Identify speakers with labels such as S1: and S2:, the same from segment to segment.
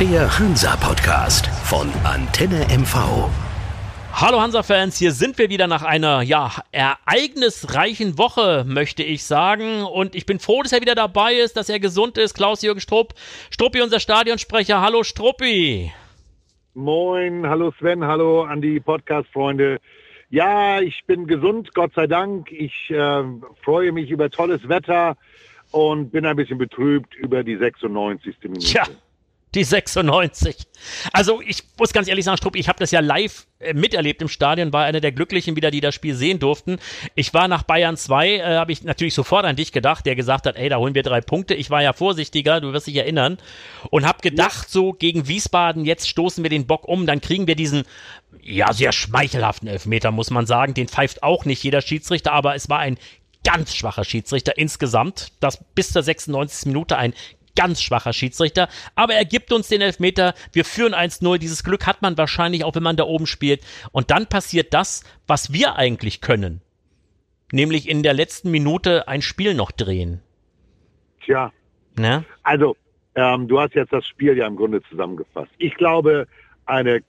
S1: Der Hansa-Podcast von Antenne MV.
S2: Hallo Hansa-Fans, hier sind wir wieder nach einer, ja, ereignisreichen Woche, möchte ich sagen. Und ich bin froh, dass er wieder dabei ist, dass er gesund ist. Klaus-Jürgen Strupp. Struppi, unser Stadionsprecher. Hallo Struppi.
S3: Moin, hallo Sven, hallo an die Podcast-Freunde. Ja, ich bin gesund, Gott sei Dank. Ich äh, freue mich über tolles Wetter und bin ein bisschen betrübt über die 96. Minute.
S2: Tja, die 96. Also ich muss ganz ehrlich sagen, Strupp, ich habe das ja live äh, miterlebt im Stadion, war einer der Glücklichen wieder, die das Spiel sehen durften. Ich war nach Bayern 2, äh, habe ich natürlich sofort an dich gedacht, der gesagt hat, ey, da holen wir drei Punkte. Ich war ja vorsichtiger, du wirst dich erinnern. Und habe gedacht, ja. so gegen Wiesbaden, jetzt stoßen wir den Bock um, dann kriegen wir diesen, ja, sehr schmeichelhaften Elfmeter, muss man sagen. Den pfeift auch nicht jeder Schiedsrichter, aber es war ein ganz schwacher Schiedsrichter insgesamt. Das bis zur 96. Minute ein ganz schwacher Schiedsrichter, aber er gibt uns den Elfmeter. Wir führen 1-0. Dieses Glück hat man wahrscheinlich auch, wenn man da oben spielt. Und dann passiert das, was wir eigentlich können. Nämlich in der letzten Minute ein Spiel noch drehen.
S3: Tja. Ne? Also, ähm, du hast jetzt das Spiel ja im Grunde zusammengefasst. Ich glaube, eine,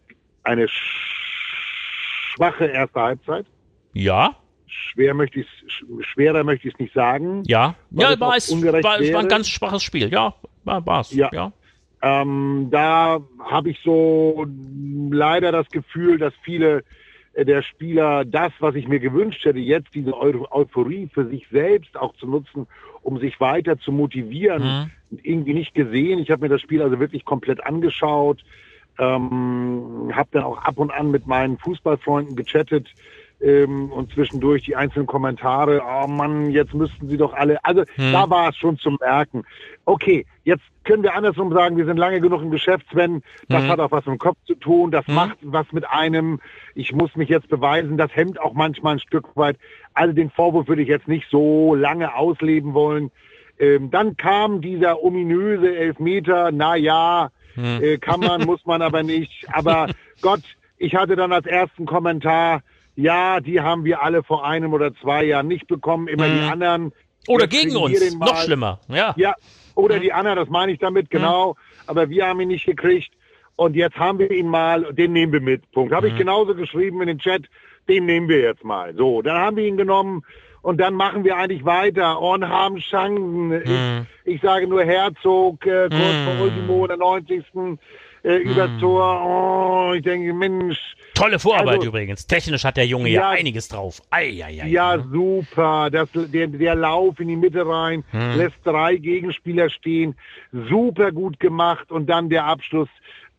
S3: eine schwache erste Halbzeit.
S2: Ja
S3: schwer möchte ich schwerer möchte ich es nicht sagen.
S2: Ja, ja, war es, war, es war ein ganz schwaches Spiel. Ja, war es.
S3: Ja. ja. Ähm, da habe ich so leider das Gefühl, dass viele äh, der Spieler das, was ich mir gewünscht hätte, jetzt diese Euphorie für sich selbst auch zu nutzen, um sich weiter zu motivieren, mhm. irgendwie nicht gesehen. Ich habe mir das Spiel also wirklich komplett angeschaut, ähm, habe dann auch ab und an mit meinen Fußballfreunden gechattet, ähm, und zwischendurch die einzelnen Kommentare, oh Mann, jetzt müssten sie doch alle, also hm. da war es schon zu merken. Okay, jetzt können wir andersrum sagen, wir sind lange genug im Geschäft, Sven, das hm. hat auch was mit dem Kopf zu tun, das hm. macht was mit einem, ich muss mich jetzt beweisen, das hemmt auch manchmal ein Stück weit. Also den Vorwurf würde ich jetzt nicht so lange ausleben wollen. Ähm, dann kam dieser ominöse Elfmeter, na ja, hm. äh, kann man, muss man aber nicht, aber Gott, ich hatte dann als ersten Kommentar, ja, die haben wir alle vor einem oder zwei Jahren nicht bekommen, immer mhm. die anderen.
S2: Oder gegen uns, noch schlimmer. Ja,
S3: ja oder mhm. die anderen, das meine ich damit, mhm. genau. Mhm. Aber wir haben ihn nicht gekriegt. Und jetzt haben wir ihn mal, den nehmen wir mit. Punkt. Habe ich mhm. genauso geschrieben in den Chat, den nehmen wir jetzt mal. So, dann haben wir ihn genommen und dann machen wir eigentlich weiter und haben Chancen. Ich, mhm. ich, sage nur Herzog, äh, kurz vor Ultimo, der 90 äh, übers hm. Tor. Oh, ich denke, Mensch.
S2: Tolle Vorarbeit also, übrigens. Technisch hat der Junge ja, ja einiges drauf. Ei, ei, ei,
S3: ja, ne? super. Das, der, der Lauf in die Mitte rein, hm. lässt drei Gegenspieler stehen. Super gut gemacht. Und dann der Abschluss.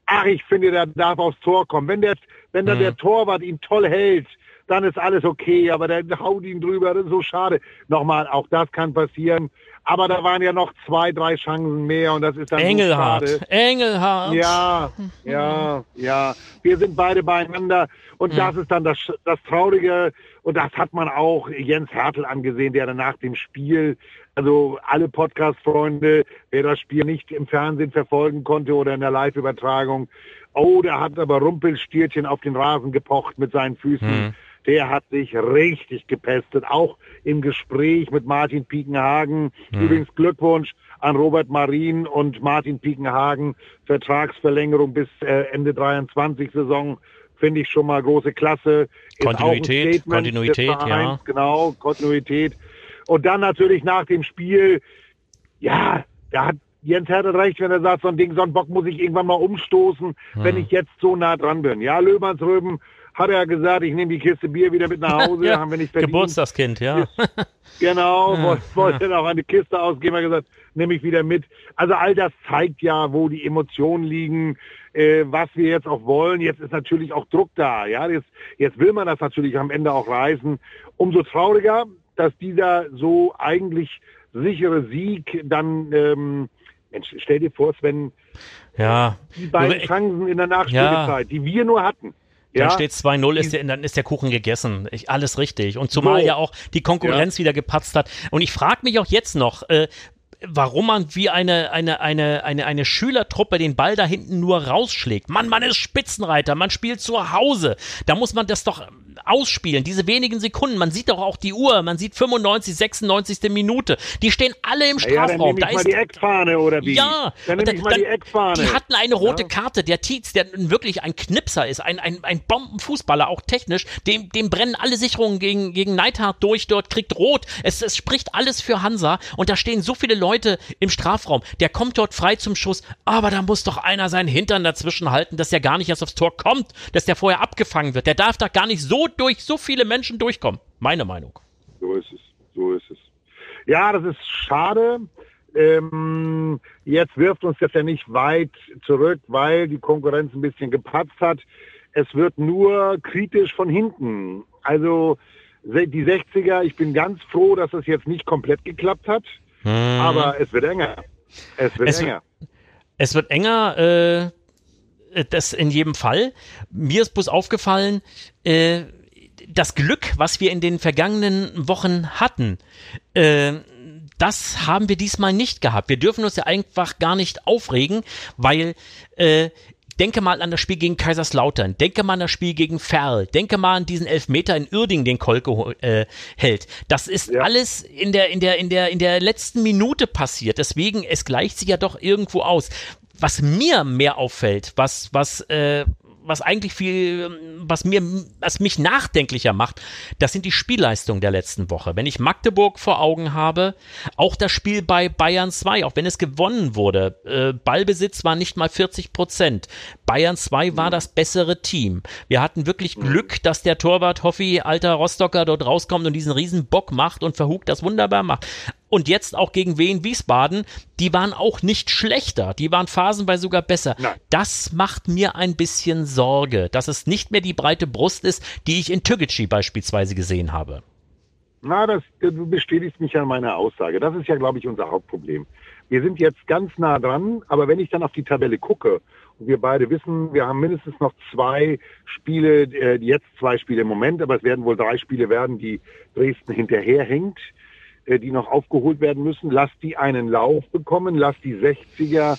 S3: Ach, ich finde, der darf aufs Tor kommen. Wenn der, wenn dann hm. der Torwart ihn toll hält, dann ist alles okay, aber der haut ihn drüber, das ist so schade. Nochmal, auch das kann passieren. Aber da waren ja noch zwei, drei Chancen mehr und das ist dann
S2: Engelhardt.
S3: So
S2: Engelhardt.
S3: Ja, ja, ja. Wir sind beide beieinander und mhm. das ist dann das, das Traurige und das hat man auch Jens Hertel angesehen, der dann nach dem Spiel, also alle Podcast-Freunde, wer das Spiel nicht im Fernsehen verfolgen konnte oder in der Live-Übertragung, oh, der hat aber Rumpelstierchen auf den Rasen gepocht mit seinen Füßen. Mhm der hat sich richtig gepestet, auch im Gespräch mit Martin Piekenhagen. Mhm. Übrigens Glückwunsch an Robert Marin und Martin Piekenhagen. Vertragsverlängerung bis äh, Ende 23 Saison finde ich schon mal große Klasse.
S2: Kontinuität, Kontinuität, Vereins,
S3: ja. Genau, Kontinuität. Und dann natürlich nach dem Spiel, ja, da hat Jens Hertel recht, wenn er sagt, so ein Ding, so ein Bock muss ich irgendwann mal umstoßen, hm. wenn ich jetzt so nah dran bin. Ja, Löhmannsröben hat er gesagt, ich nehme die Kiste Bier wieder mit nach Hause,
S2: ja, haben wir nicht verdient. Geburtstagskind, ja.
S3: genau, ja. wollte dann auch eine Kiste ausgeben, hat gesagt, nehme ich wieder mit. Also all das zeigt ja, wo die Emotionen liegen, äh, was wir jetzt auch wollen. Jetzt ist natürlich auch Druck da, ja. Jetzt, jetzt will man das natürlich am Ende auch reißen. Umso trauriger, dass dieser so eigentlich sichere Sieg dann, ähm, Mensch, stell dir vor, Sven,
S2: ja.
S3: die beiden Chancen in der Nachspielzeit, ja. die wir nur hatten,
S2: dann ja, steht 2-0, ist der, dann ist der Kuchen gegessen. Ich, alles richtig. Und zumal so. ja auch die Konkurrenz ja. wieder gepatzt hat. Und ich frage mich auch jetzt noch, äh, warum man wie eine, eine, eine, eine, eine Schülertruppe den Ball da hinten nur rausschlägt. Mann, man ist Spitzenreiter, man spielt zu Hause. Da muss man das doch ausspielen, diese wenigen Sekunden, man sieht doch auch die Uhr, man sieht 95, 96. Minute, die stehen alle im Strafraum.
S3: Ja, dann da ist die Eckfahne oder wie?
S2: Ja,
S3: dann nehme ich mal die Eckfahne.
S2: Die hatten eine rote ja. Karte, der Tietz, der wirklich ein Knipser ist, ein, ein, ein Bombenfußballer, auch technisch, dem, dem brennen alle Sicherungen gegen, gegen Neidhardt durch, dort kriegt rot, es, es spricht alles für Hansa und da stehen so viele Leute im Strafraum, der kommt dort frei zum Schuss, aber da muss doch einer seinen Hintern dazwischen halten, dass der gar nicht erst aufs Tor kommt, dass der vorher abgefangen wird, der darf da gar nicht so durch so viele Menschen durchkommen, meine Meinung.
S3: So ist es, so ist es. Ja, das ist schade. Ähm, jetzt wirft uns das ja nicht weit zurück, weil die Konkurrenz ein bisschen gepatzt hat. Es wird nur kritisch von hinten. Also die 60er, ich bin ganz froh, dass es jetzt nicht komplett geklappt hat, hm. aber es wird enger. Es wird es, enger.
S2: Es wird enger, äh, das in jedem Fall. Mir ist bloß aufgefallen, äh, das Glück, was wir in den vergangenen Wochen hatten, äh, das haben wir diesmal nicht gehabt. Wir dürfen uns ja einfach gar nicht aufregen, weil äh, denke mal an das Spiel gegen Kaiserslautern, denke mal an das Spiel gegen Ferl, denke mal an diesen Elfmeter in Uerding, den Kolke äh, hält. Das ist ja. alles in der, in der, in der, in der letzten Minute passiert. Deswegen, es gleicht sich ja doch irgendwo aus. Was mir mehr auffällt, was, was, äh, was eigentlich viel, was mir, was mich nachdenklicher macht, das sind die Spielleistungen der letzten Woche. Wenn ich Magdeburg vor Augen habe, auch das Spiel bei Bayern 2, auch wenn es gewonnen wurde, äh, Ballbesitz war nicht mal 40 Prozent. Bayern 2 war das bessere Team. Wir hatten wirklich Glück, dass der Torwart Hoffi, alter Rostocker, dort rauskommt und diesen riesen Bock macht und Verhug das wunderbar macht und jetzt auch gegen Wien Wiesbaden, die waren auch nicht schlechter, die waren phasenweise sogar besser. Nein. Das macht mir ein bisschen Sorge, dass es nicht mehr die breite Brust ist, die ich in Türgeci beispielsweise gesehen habe.
S3: Na, das, du bestätigst mich an meiner Aussage. Das ist ja, glaube ich, unser Hauptproblem. Wir sind jetzt ganz nah dran, aber wenn ich dann auf die Tabelle gucke und wir beide wissen, wir haben mindestens noch zwei Spiele, äh, jetzt zwei Spiele im Moment, aber es werden wohl drei Spiele werden, die Dresden hinterherhängt. Äh, die noch aufgeholt werden müssen. Lass die einen Lauf bekommen, lass die 60er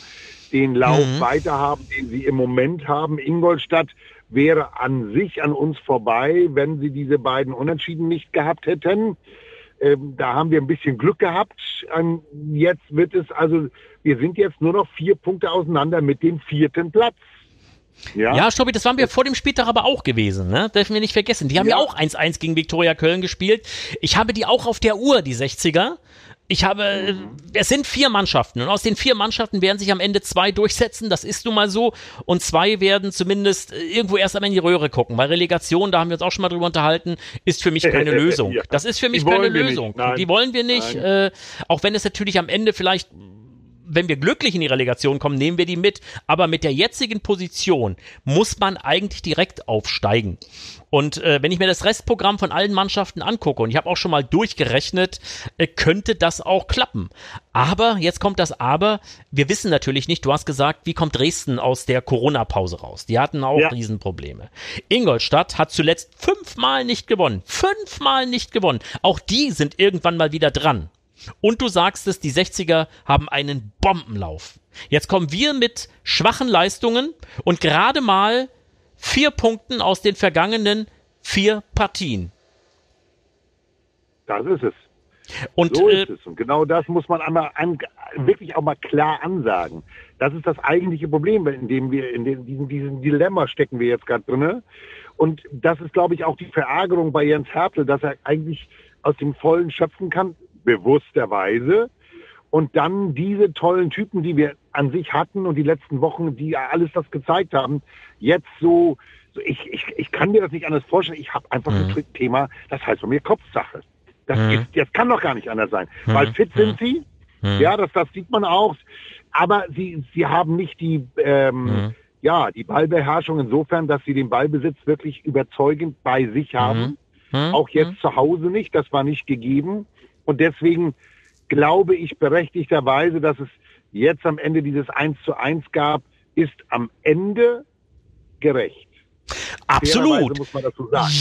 S3: den Lauf mhm. weiterhaben, den sie im Moment haben. Ingolstadt wäre an sich an uns vorbei, wenn sie diese beiden Unentschieden nicht gehabt hätten. Ähm, da haben wir ein bisschen Glück gehabt. Ähm, jetzt wird es also, wir sind jetzt nur noch vier Punkte auseinander mit dem vierten Platz.
S2: Ja, ja Stobby, das waren wir vor dem Spieltag aber auch gewesen, ne? Dürfen wir nicht vergessen. Die haben ja, ja auch 1-1 gegen Viktoria Köln gespielt. Ich habe die auch auf der Uhr, die 60er. Ich habe, mhm. es sind vier Mannschaften und aus den vier Mannschaften werden sich am Ende zwei durchsetzen, das ist nun mal so. Und zwei werden zumindest irgendwo erst einmal in die Röhre gucken, weil Relegation, da haben wir uns auch schon mal drüber unterhalten, ist für mich keine Lösung. Das ist für mich keine Lösung. Die wollen wir nicht, äh, auch wenn es natürlich am Ende vielleicht wenn wir glücklich in die Relegation kommen, nehmen wir die mit. Aber mit der jetzigen Position muss man eigentlich direkt aufsteigen. Und äh, wenn ich mir das Restprogramm von allen Mannschaften angucke, und ich habe auch schon mal durchgerechnet, äh, könnte das auch klappen. Aber, jetzt kommt das Aber, wir wissen natürlich nicht, du hast gesagt, wie kommt Dresden aus der Corona-Pause raus? Die hatten auch ja. Riesenprobleme. Ingolstadt hat zuletzt fünfmal nicht gewonnen. Fünfmal nicht gewonnen. Auch die sind irgendwann mal wieder dran. Und du sagst es, die 60er haben einen Bombenlauf. Jetzt kommen wir mit schwachen Leistungen und gerade mal vier Punkten aus den vergangenen vier Partien.
S3: Das ist es. Und, so ist äh, es. Und genau das muss man einmal an, wirklich auch mal klar ansagen. Das ist das eigentliche Problem, in dem wir in diesem, diesem Dilemma stecken wir jetzt gerade drin. Und das ist, glaube ich, auch die Verärgerung bei Jens Hertel, dass er eigentlich aus dem Vollen schöpfen kann bewussterweise. Und dann diese tollen Typen, die wir an sich hatten und die letzten Wochen, die alles das gezeigt haben, jetzt so, so ich, ich, ich kann mir das nicht anders vorstellen. Ich habe einfach mhm. ein Thema, das heißt von mir Kopfsache. Das, mhm. ist, das kann doch gar nicht anders sein. Mhm. Weil fit sind mhm. sie, mhm. ja, das, das sieht man auch. Aber sie, sie haben nicht die, ähm, mhm. ja, die Ballbeherrschung insofern, dass sie den Ballbesitz wirklich überzeugend bei sich haben. Auch jetzt zu Hause nicht, das war nicht gegeben. Und deswegen glaube ich berechtigterweise, dass es jetzt am Ende dieses 1 zu 1 gab, ist am Ende gerecht.
S2: Absolut.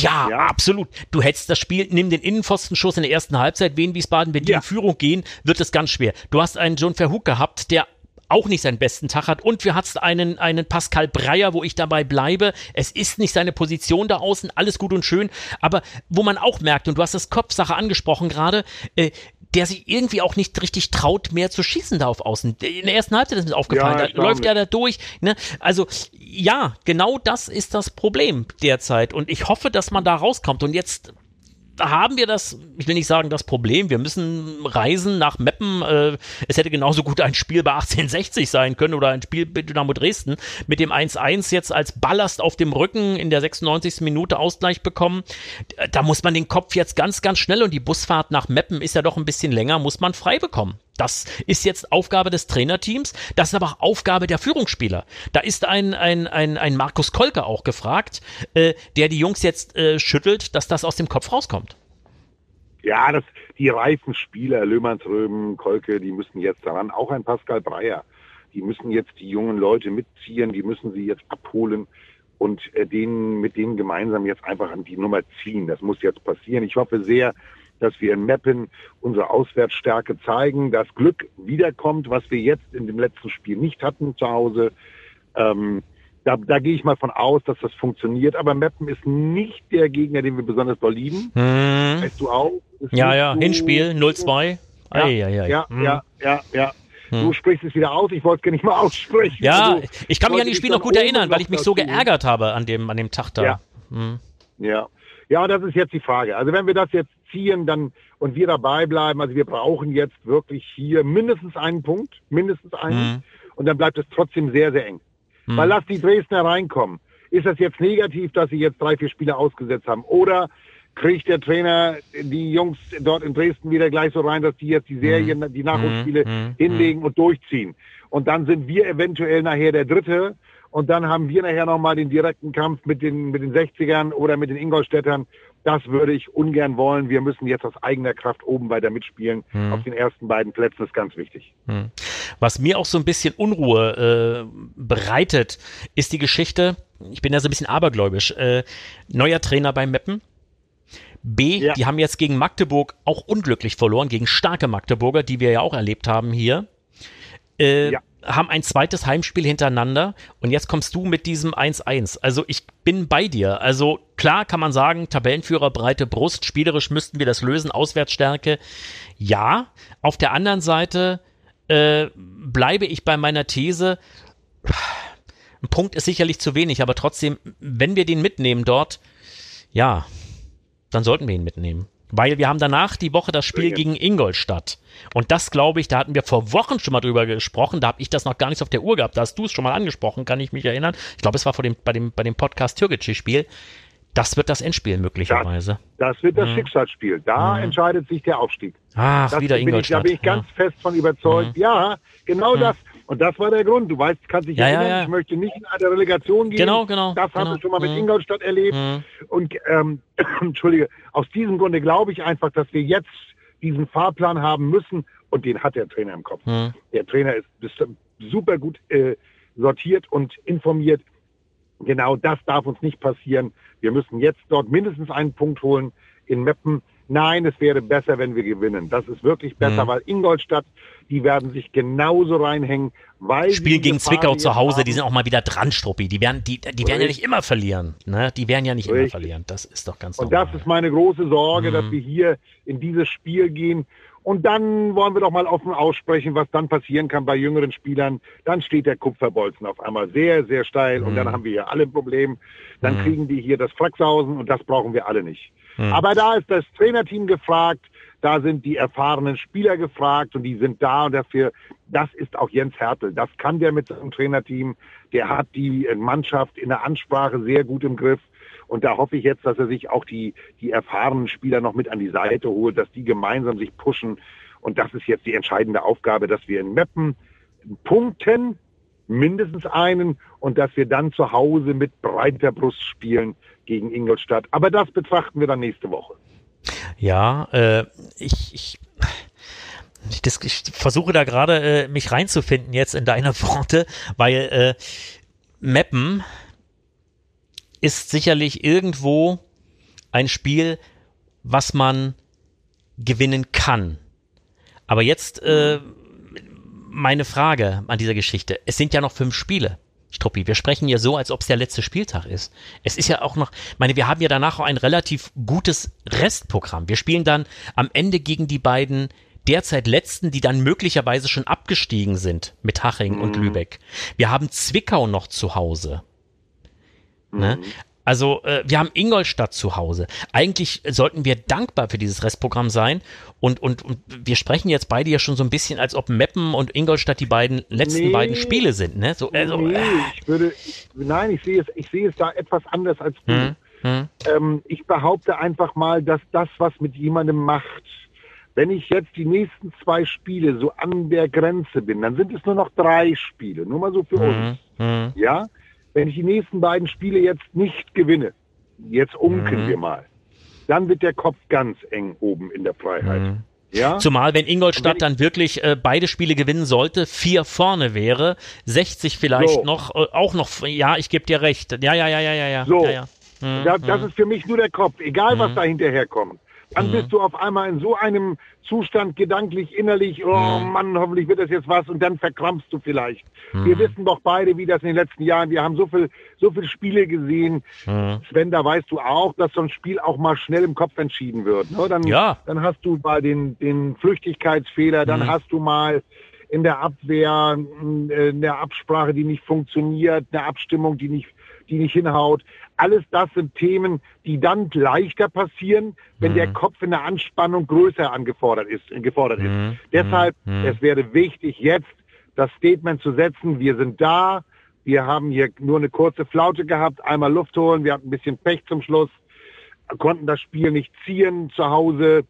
S2: Ja, ja, absolut. Du hättest das Spiel, nimm den Innenpfostenschuss in der ersten Halbzeit, Wien Wiesbaden, wenn die ja. in Führung gehen, wird es ganz schwer. Du hast einen John Verhoek gehabt, der auch nicht seinen besten Tag hat. Und wir hatten einen, einen Pascal Breyer, wo ich dabei bleibe. Es ist nicht seine Position da außen, alles gut und schön. Aber wo man auch merkt, und du hast das Kopfsache angesprochen gerade, äh, der sich irgendwie auch nicht richtig traut, mehr zu schießen da auf Außen. In der ersten Halbzeit ist mir aufgefallen,
S3: Ja,
S2: da läuft er da durch. Ne? Also ja, genau das ist das Problem derzeit. Und ich hoffe, dass man da rauskommt. Und jetzt haben wir das, ich will nicht sagen das Problem, wir müssen reisen nach Meppen. Äh, es hätte genauso gut ein Spiel bei 1860 sein können oder ein Spiel bei Dynamo Dresden mit dem 1-1 jetzt als Ballast auf dem Rücken in der 96. Minute Ausgleich bekommen. Da muss man den Kopf jetzt ganz, ganz schnell und die Busfahrt nach Meppen ist ja doch ein bisschen länger, muss man frei bekommen. Das ist jetzt Aufgabe des Trainerteams, das ist aber auch Aufgabe der Führungsspieler. Da ist ein, ein, ein, ein Markus Kolke auch gefragt, äh, der die Jungs jetzt äh, schüttelt, dass das aus dem Kopf rauskommt.
S3: Ja, das, die reifen Spieler, Löhmannsröben, Kolke, die müssen jetzt daran, auch ein Pascal Breyer, die müssen jetzt die jungen Leute mitziehen, die müssen sie jetzt abholen und äh, denen, mit denen gemeinsam jetzt einfach an die Nummer ziehen. Das muss jetzt passieren. Ich hoffe sehr, dass wir in Meppen unsere Auswärtsstärke zeigen, dass Glück wiederkommt, was wir jetzt in dem letzten Spiel nicht hatten zu Hause. Ähm, da, da gehe ich mal von aus, dass das funktioniert. Aber Meppen ist nicht der Gegner, den wir besonders doll lieben.
S2: Hm.
S3: Weißt du auch? Ist
S2: Ja, ja,
S3: so-
S2: Hinspiel 0-2.
S3: Ja,
S2: ei, ei.
S3: ja,
S2: Hm.
S3: ja, ja, ja.
S2: Hm.
S3: Du sprichst es wieder aus, ich wollte es gar nicht mal aussprechen.
S2: Ja,
S3: Also,
S2: ich kann mich an die Spiel noch gut erinnern, weil ich mich so geärgert habe an dem, an dem Tag da.
S3: Ja.
S2: Hm.
S3: Ja. Ja, das ist jetzt die Frage. Also wenn wir das jetzt ziehen dann und wir dabei bleiben, also wir brauchen jetzt wirklich hier mindestens einen Punkt, mindestens einen,
S2: Hm.
S3: und dann bleibt es trotzdem sehr, sehr eng.
S2: Hm.
S3: Weil lass die Dresdner reinkommen. Ist das jetzt negativ, dass sie jetzt drei, vier Spiele ausgesetzt haben? Oder kriegt der Trainer die Jungs dort in Dresden wieder gleich so rein, dass die jetzt die Serien, die Nachholspiele
S2: Hm.
S3: hinlegen und durchziehen? Und dann sind wir eventuell nachher der Dritte und dann haben wir nachher nochmal den direkten Kampf mit den, mit den 60ern oder mit den Ingolstädtern. Das würde ich ungern wollen. Wir müssen jetzt aus eigener Kraft oben weiter mitspielen.
S2: Hm.
S3: Auf den ersten beiden Plätzen ist ganz wichtig.
S2: Hm. Was mir auch so ein bisschen Unruhe äh, bereitet, ist die Geschichte, ich bin ja so ein bisschen abergläubisch, äh, neuer Trainer bei Meppen. B,
S3: Ja.
S2: die haben jetzt gegen Magdeburg auch unglücklich verloren, gegen starke Magdeburger, die wir ja auch erlebt haben hier. Äh,
S3: Ja.
S2: Haben ein zweites Heimspiel hintereinander und jetzt kommst du mit diesem 1-1. Also ich bin bei dir. Also klar kann man sagen, Tabellenführer, breite Brust, spielerisch müssten wir das lösen, Auswärtsstärke. Ja, auf der anderen Seite äh, bleibe ich bei meiner These, ein Punkt ist sicherlich zu wenig, aber trotzdem, wenn wir den mitnehmen dort, ja, dann sollten wir ihn mitnehmen. Weil wir haben danach die Woche das Spiel gegen Ingolstadt. Und das glaube ich, da hatten wir vor Wochen schon mal drüber gesprochen. Da habe ich das noch gar nicht auf der Uhr gehabt. Da hast du es schon mal angesprochen, kann ich mich erinnern. Ich glaube, es war vor dem, bei dem, bei dem Podcast Türkgücü-Spiel. Das wird das Endspiel möglicherweise.
S3: Das wird das
S2: Mhm.
S3: Schicksalsspiel. Da
S2: Mhm.
S3: entscheidet sich der Aufstieg.
S2: Ach,
S3: Das
S2: wieder
S3: bin ich, da
S2: Ingolstadt.
S3: bin ich ganz fest von überzeugt. Ja, genau
S2: Mhm.
S3: das. Und das war der Grund. Du weißt, kannst dich
S2: Ja, ja,
S3: erinnern,
S2: ja.
S3: ich möchte nicht in eine Relegation gehen.
S2: Genau, genau,
S3: Das haben
S2: genau.
S3: wir schon mal mit
S2: Mhm.
S3: Ingolstadt erlebt.
S2: ja.
S3: Und ähm, entschuldige, aus diesem Grunde glaube ich einfach, dass wir jetzt diesen Fahrplan haben müssen. Und den hat der Trainer im Kopf.
S2: Hm,
S3: Der Trainer ist, ist super gut äh, sortiert und informiert. Genau das darf uns nicht passieren. Wir müssen jetzt dort mindestens einen Punkt holen in Meppen. Nein, es wäre besser, wenn wir gewinnen. Das ist wirklich besser,
S2: Mhm.
S3: weil Ingolstadt, die werden sich genauso reinhängen, weil
S2: Spiel gegen
S3: die Gefahr
S2: Zwickau zu Hause, die
S3: haben.
S2: sind auch mal wieder dran, Struppi. Die werden, die, die werden ja nicht immer verlieren. Ne? Die werden ja nicht immer
S3: Richtig.
S2: verlieren. Das ist doch ganz
S3: Und
S2: normal.
S3: das ist meine große Sorge,
S2: Mhm.
S3: dass wir hier in dieses Spiel gehen. Und dann wollen wir doch mal offen aussprechen, was dann passieren kann bei jüngeren Spielern. Dann steht der Kupferbolzen auf einmal sehr, sehr steil und
S2: Mhm.
S3: dann haben wir hier alle ein Problem. Dann
S2: Mhm.
S3: kriegen die hier das Flachshausen und das brauchen wir alle nicht.
S2: Mhm.
S3: Aber da ist das Trainerteam gefragt, da sind die erfahrenen Spieler gefragt und die sind da und dafür, das ist auch Jens Hertel. Das kann der mit seinem Trainerteam. Der hat die Mannschaft in der Ansprache sehr gut im Griff. Und da hoffe ich jetzt, dass er sich auch die, die erfahrenen Spieler noch mit an die Seite holt, dass die gemeinsam sich pushen. Und das ist jetzt die entscheidende Aufgabe, dass wir in Meppen punkten, mindestens einen, und dass wir dann zu Hause mit breiter Brust spielen gegen Ingolstadt. Aber das betrachten wir dann nächste Woche.
S2: Ja, äh, ich, ich, ich, das, ich versuche da gerade äh, mich reinzufinden jetzt in deine Worte, weil äh, Meppen ist sicherlich irgendwo ein Spiel, was man gewinnen kann. Aber jetzt äh, meine Frage an dieser Geschichte. Es sind ja noch fünf Spiele. Struppi, wir sprechen ja so, als ob es der letzte Spieltag ist. Es ist ja auch noch, meine, wir haben ja danach auch ein relativ gutes Restprogramm. Wir spielen dann am Ende gegen die beiden derzeit letzten, die dann möglicherweise schon abgestiegen sind mit Haching mhm. und Lübeck. Wir haben Zwickau noch zu Hause. Ne? Mhm. Also äh, wir haben Ingolstadt zu Hause. Eigentlich sollten wir dankbar für dieses Restprogramm sein. Und, und, und wir sprechen jetzt beide ja schon so ein bisschen, als ob Meppen und Ingolstadt die beiden letzten nee, beiden Spiele sind. Ne? So,
S3: also, nee, äh. ich würde, nein, ich sehe es, ich sehe es da etwas anders als du. Hm, hm. Ähm, ich behaupte einfach mal, dass das, was mit jemandem macht, wenn ich jetzt die nächsten zwei Spiele so an der Grenze bin, dann sind es nur noch drei Spiele, nur mal so für hm, uns. Hm. Ja, wenn ich die nächsten beiden Spiele jetzt nicht gewinne, jetzt unken mhm. wir mal, dann wird der Kopf ganz eng oben in der Freiheit. Mhm.
S2: Ja? Zumal, wenn Ingolstadt wenn dann wirklich äh, beide Spiele gewinnen sollte, vier vorne wäre, 60 vielleicht so. noch, äh, auch noch, ja, ich gebe dir recht. Ja, ja, ja, ja, ja, ja.
S3: So.
S2: Ja,
S3: ja. Mhm. Das, das, ist für mich nur der Kopf, egal was mhm. da hinterher kommt dann mhm. bist du auf einmal in so einem Zustand gedanklich, innerlich, oh mhm. Mann, hoffentlich wird das jetzt was und dann verkrampfst du vielleicht. Mhm. Wir wissen doch beide, wie das in den letzten Jahren, wir haben so viel, so viele Spiele gesehen. Mhm. Sven, da weißt du auch, dass so ein Spiel auch mal schnell im Kopf entschieden wird. Ne? Dann, ja. dann hast du mal den, den Flüchtigkeitsfehler, dann mhm. hast du mal in der Abwehr, äh, in der Absprache, die nicht funktioniert, eine Abstimmung, die nicht die nicht hinhaut. Alles das sind Themen, die dann leichter passieren, wenn mhm. der Kopf in der Anspannung größer angefordert ist. Gefordert ist. Mhm. Deshalb, mhm. es wäre wichtig, jetzt das Statement zu setzen, wir sind da, wir haben hier nur eine kurze Flaute gehabt, einmal Luft holen, wir hatten ein bisschen Pech zum Schluss, konnten das Spiel nicht ziehen zu Hause.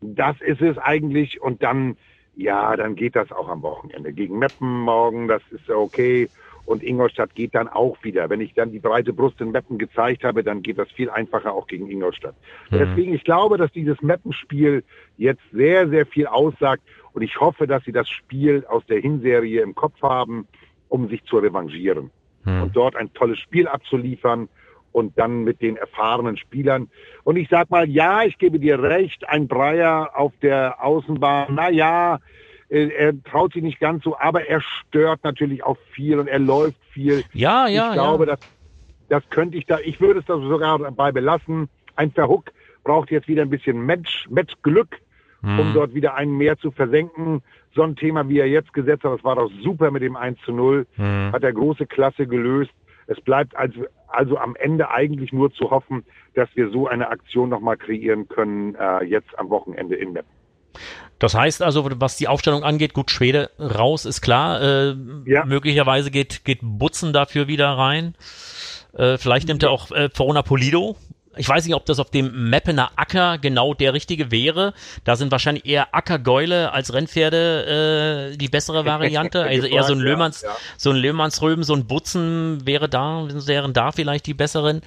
S3: Das ist es eigentlich. Und dann, ja, dann geht das auch am Wochenende. Gegen Meppen morgen, das ist okay und Ingolstadt geht dann auch wieder. Wenn ich dann die breite Brust in Meppen gezeigt habe, dann geht das viel einfacher auch gegen Ingolstadt. Mhm. Deswegen, ich glaube, dass dieses Meppenspiel jetzt sehr, sehr viel aussagt und ich hoffe, dass sie das Spiel aus der Hinserie im Kopf haben, um sich zu revanchieren mhm. und dort ein tolles Spiel abzuliefern und dann mit den erfahrenen Spielern. Und ich sag mal, ja, ich gebe dir recht, ein Breyer auf der Außenbahn, na ja, er traut sich nicht ganz so, aber er stört natürlich auch viel und er läuft viel.
S2: Ja, ja.
S3: Ich glaube,
S2: ja.
S3: Das, das könnte ich da, ich würde es da sogar dabei belassen. Ein Verhook braucht jetzt wieder ein bisschen Match, Matchglück, hm. um dort wieder einen mehr zu versenken. So ein Thema, wie er jetzt gesetzt hat, das war doch super mit dem 1 zu 0, hm. hat er große Klasse gelöst. Es bleibt also, also am Ende eigentlich nur zu hoffen, dass wir so eine Aktion nochmal kreieren können, äh, jetzt am Wochenende in Meppen.
S2: Das heißt also, was die Aufstellung angeht, gut, Schwede raus ist klar. Äh, ja. Möglicherweise geht, geht Butzen dafür wieder rein. Äh, vielleicht nimmt er auch äh, Verona Polido. Ich weiß nicht, ob das auf dem Mappener Acker genau der richtige wäre. Da sind wahrscheinlich eher Ackergäule als Rennpferde äh, die bessere Variante. Also eher so ein Löhmanns, ja, ja. so ein Löhmannsröben, so ein Butzen wäre da, wären da vielleicht die besseren.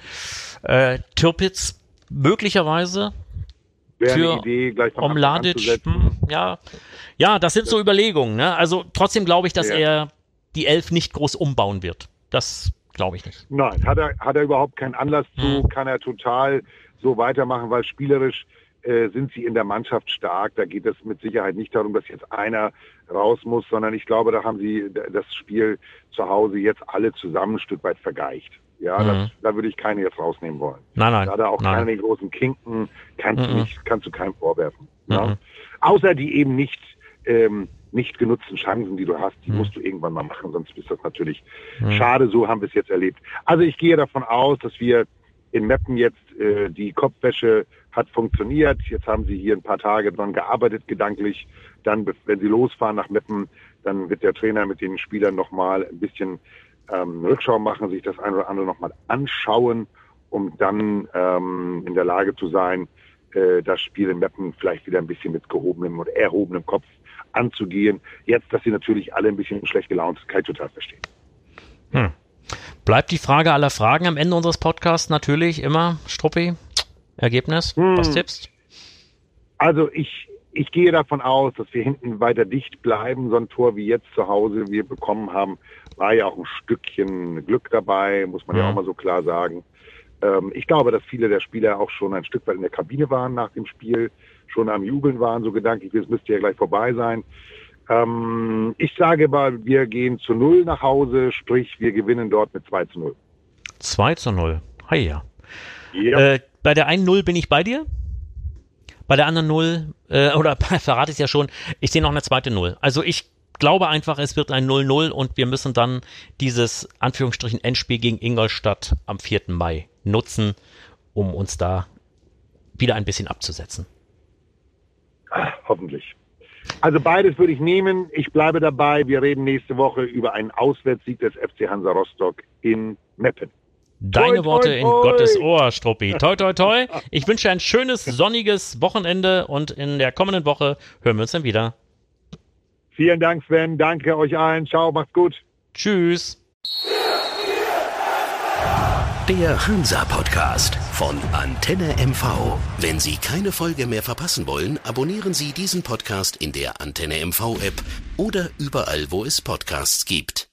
S2: Äh, Türpitz möglicherweise
S3: für eine Idee,
S2: Omladic, hm, ja. Ja, das sind so Überlegungen. Ne? Also trotzdem glaube ich, dass ja. er die Elf nicht groß umbauen wird. Das glaube ich nicht.
S3: Nein, hat er, hat er überhaupt keinen Anlass zu, hm. kann er total so weitermachen, weil spielerisch äh, sind sie in der Mannschaft stark. Da geht es mit Sicherheit nicht darum, dass jetzt einer raus muss, sondern ich glaube, da haben sie das Spiel zu Hause jetzt alle zusammen ein Stück weit vergeicht. Ja, mhm. das, da würde ich keine jetzt rausnehmen wollen.
S2: Nein, nein.
S3: Da hat er auch
S2: nein.
S3: keine großen Kinken, kannst, mhm. du nicht, kannst du keinem vorwerfen. Mhm. Ja? Außer die eben nicht, ähm, nicht genutzten Chancen, die du hast, die mhm. musst du irgendwann mal machen, sonst ist das natürlich mhm. schade. So haben wir es jetzt erlebt. Also ich gehe davon aus, dass wir in Meppen jetzt äh, die Kopfwäsche hat funktioniert. Jetzt haben sie hier ein paar Tage dran gearbeitet, gedanklich. Dann, wenn sie losfahren nach Meppen, dann wird der Trainer mit den Spielern nochmal ein bisschen ähm, Rückschau machen, sich das eine oder andere nochmal anschauen, um dann ähm, in der Lage zu sein, äh, das Spiel in Meppen vielleicht wieder ein bisschen mit gehobenem oder erhobenem Kopf anzugehen. Jetzt, dass sie natürlich alle ein bisschen schlecht gelaunt sind, kann ich total verstehen.
S2: Hm. Bleibt die Frage aller Fragen am Ende unseres Podcasts natürlich immer, Struppi, Ergebnis, hm. was tippst?
S3: Also ich, ich gehe davon aus, dass wir hinten weiter dicht bleiben. So ein Tor wie jetzt zu Hause wir bekommen haben, war ja auch ein Stückchen Glück dabei, muss man ja, ja auch mal so klar sagen. Ähm, ich glaube, dass viele der Spieler auch schon ein Stück weit in der Kabine waren nach dem Spiel, schon am Jubeln waren, so gedanklich, es müsste ja gleich vorbei sein. Ähm, ich sage mal, wir gehen zu Null nach Hause, sprich wir gewinnen dort mit 2 zu 0.
S2: 2 zu 0. Hi ja. ja. Äh, bei der einen 0 bin ich bei dir. Bei der anderen 0, äh, oder verrate ich es ja schon, ich sehe noch eine zweite 0. Also ich glaube einfach, es wird ein 0-0 und wir müssen dann dieses Anführungsstrichen Endspiel gegen Ingolstadt am 4. Mai nutzen, um uns da wieder ein bisschen abzusetzen.
S3: Hoffentlich. Also beides würde ich nehmen. Ich bleibe dabei. Wir reden nächste Woche über einen Auswärtssieg des FC Hansa Rostock in Meppen.
S2: Deine toi, Worte toi, in Gottes Ohr, Struppi. Toi, toi, toi. Ich wünsche ein schönes, sonniges Wochenende und in der kommenden Woche hören wir uns dann wieder.
S3: Vielen Dank, Sven. Danke euch allen. Ciao, macht's gut.
S2: Tschüss.
S1: Der Hansa-Podcast von Antenne MV. Wenn Sie keine Folge mehr verpassen wollen, abonnieren Sie diesen Podcast in der Antenne MV-App oder überall, wo es Podcasts gibt.